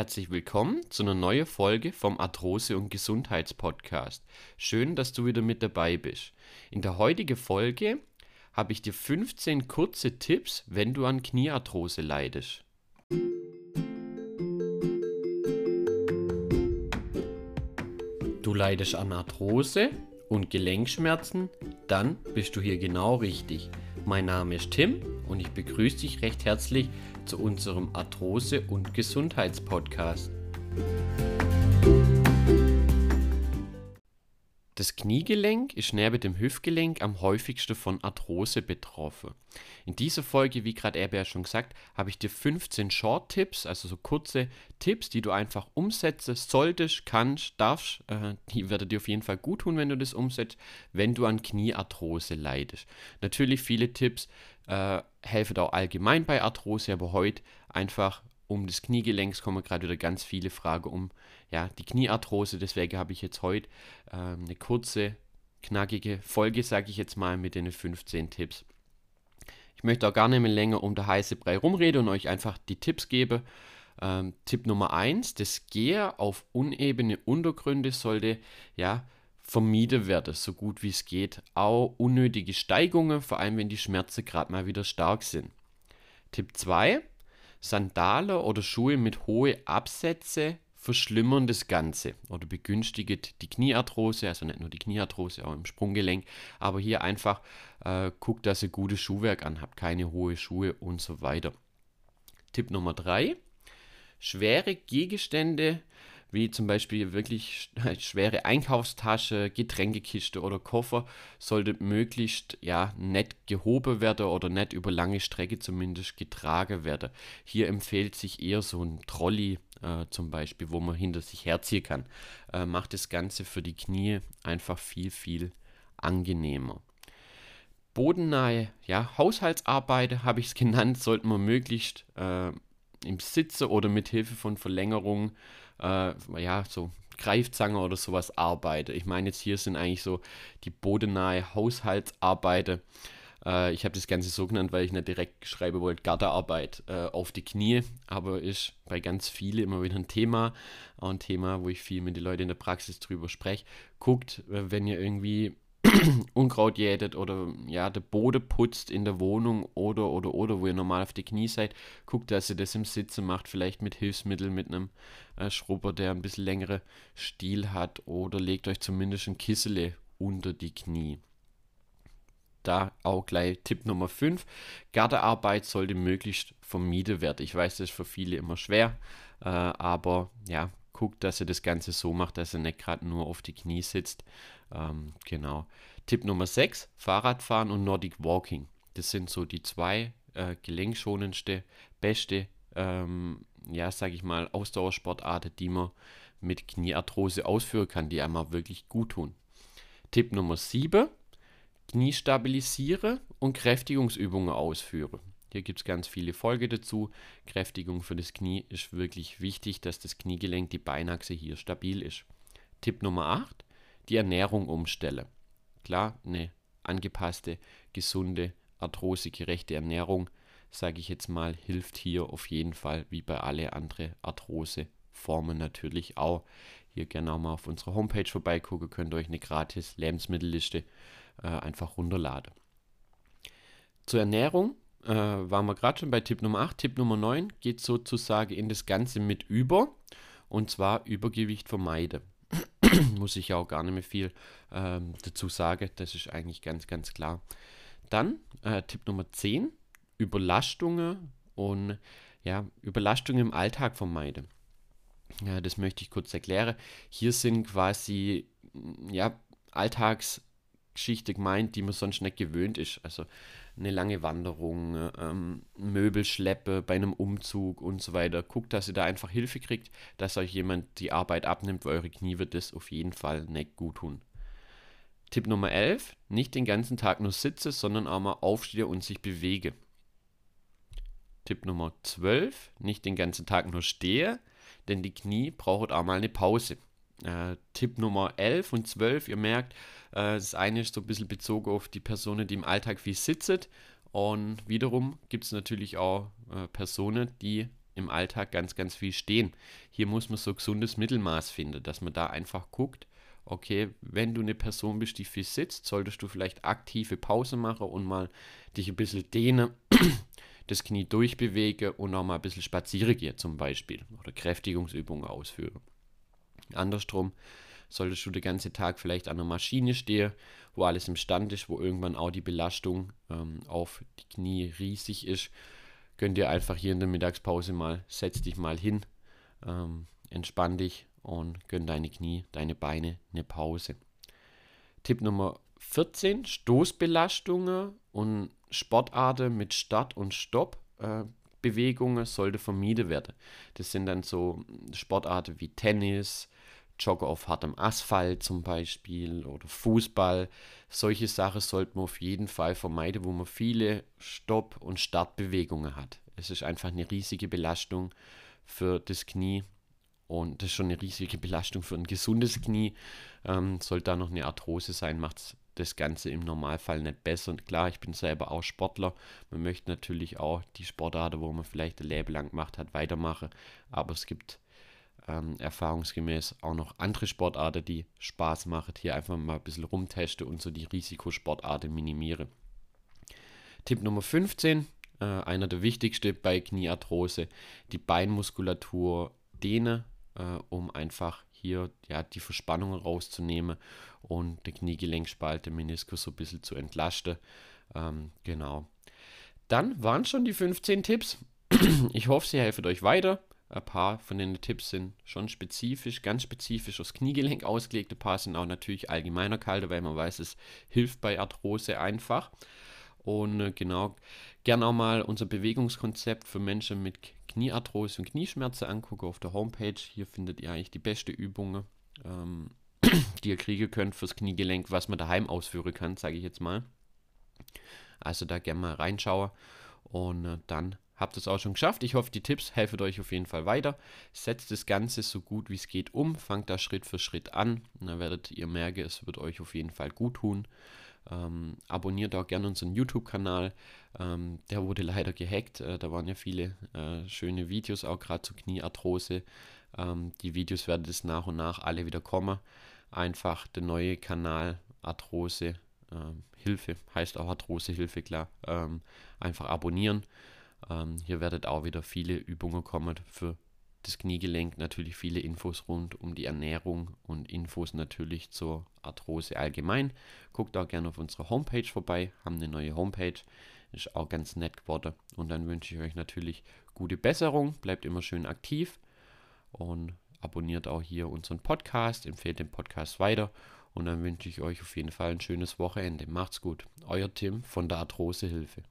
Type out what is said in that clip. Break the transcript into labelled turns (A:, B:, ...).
A: Herzlich willkommen zu einer neuen Folge vom Arthrose- und Gesundheitspodcast. Schön, dass du wieder mit dabei bist. In der heutigen Folge habe ich dir 15 kurze Tipps, wenn du an Kniearthrose leidest. Du leidest an Arthrose und Gelenkschmerzen? Dann bist du hier genau richtig. Mein Name ist Tim und ich begrüße dich recht herzlich zu unserem Arthrose- und Gesundheitspodcast. Das Kniegelenk ist neben dem Hüftgelenk am häufigsten von Arthrose betroffen. In dieser Folge, wie gerade Erbe ja schon gesagt, habe ich dir 15 Short-Tipps, also so kurze Tipps, die du einfach umsetzen solltest, kannst, darfst. Äh, die werden dir auf jeden Fall gut tun, wenn du das umsetzt, wenn du an Kniearthrose leidest. Natürlich viele Tipps äh, helfen auch allgemein bei Arthrose, aber heute einfach um das Kniegelenk kommen gerade wieder ganz viele Fragen um ja, die Kniearthrose. Deswegen habe ich jetzt heute äh, eine kurze, knackige Folge, sage ich jetzt mal, mit den 15 Tipps. Ich möchte auch gar nicht mehr länger um der heiße Brei rumreden und euch einfach die Tipps geben. Ähm, Tipp Nummer 1, das Gehen auf unebene Untergründe sollte ja vermieden werden, so gut wie es geht. Auch unnötige Steigungen, vor allem wenn die Schmerzen gerade mal wieder stark sind. Tipp 2, Sandale oder Schuhe mit hohen Absätze verschlimmern das Ganze oder begünstigen die Kniearthrose, also nicht nur die Kniearthrose, auch im Sprunggelenk, aber hier einfach äh, guckt, dass ihr gutes Schuhwerk anhabt, keine hohen Schuhe und so weiter. Tipp Nummer 3, schwere Gegenstände wie zum Beispiel wirklich schwere Einkaufstasche, Getränkekiste oder Koffer, sollte möglichst ja nicht gehoben werden oder nicht über lange Strecke zumindest getragen werden. Hier empfiehlt sich eher so ein Trolley äh, zum Beispiel, wo man hinter sich herziehen kann. Äh, macht das Ganze für die Knie einfach viel, viel angenehmer. Bodennahe ja, Haushaltsarbeiten, habe ich es genannt, sollte man möglichst äh, im Sitze oder mit Hilfe von Verlängerungen äh, ja, so Greifzange oder sowas arbeite. Ich meine, jetzt hier sind eigentlich so die bodennahe Haushaltsarbeiten. Äh, ich habe das Ganze so genannt, weil ich nicht direkt schreiben wollte, Gartenarbeit äh, auf die Knie, aber ist bei ganz vielen immer wieder ein Thema. Auch ein Thema, wo ich viel mit den Leuten in der Praxis drüber spreche. Guckt, wenn ihr irgendwie Unkraut jätet oder ja, der Boden putzt in der Wohnung oder oder oder wo ihr normal auf die Knie seid, guckt, dass ihr das im Sitzen macht, vielleicht mit Hilfsmitteln, mit einem äh, Schrubber, der ein bisschen längere Stiel hat oder legt euch zumindest ein Kissele unter die Knie. Da auch gleich Tipp Nummer 5. Gartenarbeit sollte möglichst vermieden werden. Ich weiß, das ist für viele immer schwer, äh, aber ja, guckt, dass ihr das Ganze so macht, dass ihr nicht gerade nur auf die Knie sitzt. Ähm, genau. Tipp Nummer 6, Fahrradfahren und Nordic Walking. Das sind so die zwei äh, gelenkschonendste, beste, ähm, ja, sag ich mal, Ausdauersportarten, die man mit Kniearthrose ausführen kann, die einmal wirklich gut tun. Tipp Nummer 7, Knie stabilisiere und Kräftigungsübungen ausführe. Hier gibt es ganz viele Folgen dazu. Kräftigung für das Knie ist wirklich wichtig, dass das Kniegelenk, die Beinachse hier stabil ist. Tipp Nummer 8, die Ernährung umstelle. Klar, eine angepasste, gesunde, arthrosegerechte Ernährung, sage ich jetzt mal, hilft hier auf jeden Fall, wie bei alle anderen Arthroseformen natürlich auch. Hier gerne auch mal auf unserer Homepage vorbeigucken, könnt ihr euch eine gratis Lebensmittelliste äh, einfach runterladen. Zur Ernährung äh, waren wir gerade schon bei Tipp Nummer 8. Tipp Nummer 9 geht sozusagen in das Ganze mit über. Und zwar Übergewicht vermeiden. Muss ich ja auch gar nicht mehr viel ähm, dazu sagen. Das ist eigentlich ganz, ganz klar. Dann äh, Tipp Nummer 10. Überlastungen und ja, Überlastungen im Alltag vermeiden. Ja, das möchte ich kurz erklären. Hier sind quasi ja, Alltagsgeschichte gemeint, die man sonst nicht gewöhnt ist. Also eine lange Wanderung, ähm, Möbelschleppe bei einem Umzug und so weiter. Guckt, dass ihr da einfach Hilfe kriegt, dass euch jemand die Arbeit abnimmt, weil eure Knie wird das auf jeden Fall nicht gut tun. Tipp Nummer 11, nicht den ganzen Tag nur sitze, sondern auch mal aufstehe und sich bewege. Tipp Nummer 12, nicht den ganzen Tag nur stehe, denn die Knie brauchen auch mal eine Pause. Äh, Tipp Nummer 11 und 12, ihr merkt, äh, das eine ist so ein bisschen bezogen auf die Personen, die im Alltag viel sitzen. Und wiederum gibt es natürlich auch äh, Personen, die im Alltag ganz, ganz viel stehen. Hier muss man so gesundes Mittelmaß finden, dass man da einfach guckt, okay, wenn du eine Person bist, die viel sitzt, solltest du vielleicht aktive Pause machen und mal dich ein bisschen dehnen, das Knie durchbewegen und auch mal ein bisschen spazieren gehen zum Beispiel oder Kräftigungsübungen ausführen. Andersrum solltest du den ganzen Tag vielleicht an einer Maschine stehen, wo alles im Stand ist, wo irgendwann auch die Belastung ähm, auf die Knie riesig ist, könnt ihr einfach hier in der Mittagspause mal, setz dich mal hin, ähm, entspann dich und gönn deine Knie, deine Beine eine Pause. Tipp Nummer 14, Stoßbelastungen und Sportarten mit Start- und Stopp-Bewegungen äh, sollte vermieden werden. Das sind dann so Sportarten wie Tennis, Jogger auf hartem Asphalt zum Beispiel oder Fußball. Solche Sachen sollte man auf jeden Fall vermeiden, wo man viele Stopp- und Startbewegungen hat. Es ist einfach eine riesige Belastung für das Knie und das ist schon eine riesige Belastung für ein gesundes Knie. Ähm, sollte da noch eine Arthrose sein, macht das Ganze im Normalfall nicht besser. Und klar, ich bin selber auch Sportler. Man möchte natürlich auch die Sportarten, wo man vielleicht ein Leben lang gemacht hat, weitermachen. Aber es gibt ähm, erfahrungsgemäß auch noch andere Sportarten, die Spaß machen. Hier einfach mal ein bisschen rumtesten und so die Risikosportarten minimiere. Tipp Nummer 15, äh, einer der wichtigsten bei Kniearthrose, die Beinmuskulatur dehnen, äh, um einfach hier ja, die Verspannungen rauszunehmen und die Kniegelenksspalte, Meniskus so ein bisschen zu entlasten. Ähm, genau. Dann waren schon die 15 Tipps. Ich hoffe, sie helfen euch weiter. Ein paar von den Tipps sind schon spezifisch, ganz spezifisch aufs Kniegelenk ausgelegt. Ein paar sind auch natürlich allgemeiner kalte, weil man weiß, es hilft bei Arthrose einfach. Und äh, genau, gerne auch mal unser Bewegungskonzept für Menschen mit Kniearthrose und Knieschmerzen angucken auf der Homepage. Hier findet ihr eigentlich die beste Übungen, ähm, die ihr kriegen könnt fürs Kniegelenk, was man daheim ausführen kann, sage ich jetzt mal. Also da gerne mal reinschauen und äh, dann habt es auch schon geschafft. Ich hoffe, die Tipps helfen euch auf jeden Fall weiter. Setzt das Ganze so gut wie es geht um. Fangt da Schritt für Schritt an. Und dann werdet ihr merken, es wird euch auf jeden Fall gut tun. Ähm, abonniert auch gerne unseren YouTube-Kanal. Ähm, der wurde leider gehackt. Äh, da waren ja viele äh, schöne Videos, auch gerade zur Kniearthrose. Ähm, die Videos werden jetzt nach und nach alle wieder kommen. Einfach der neue Kanal Arthrose ähm, Hilfe, heißt auch Arthrose Hilfe, klar. Ähm, einfach abonnieren. Ähm, hier werdet auch wieder viele Übungen kommen für das Kniegelenk, natürlich viele Infos rund um die Ernährung und Infos natürlich zur Arthrose allgemein. Guckt auch gerne auf unserer Homepage vorbei, haben eine neue Homepage, ist auch ganz nett geworden. Und dann wünsche ich euch natürlich gute Besserung, bleibt immer schön aktiv und abonniert auch hier unseren Podcast, empfehlt den Podcast weiter und dann wünsche ich euch auf jeden Fall ein schönes Wochenende. Macht's gut. Euer Tim von der Arthrosehilfe.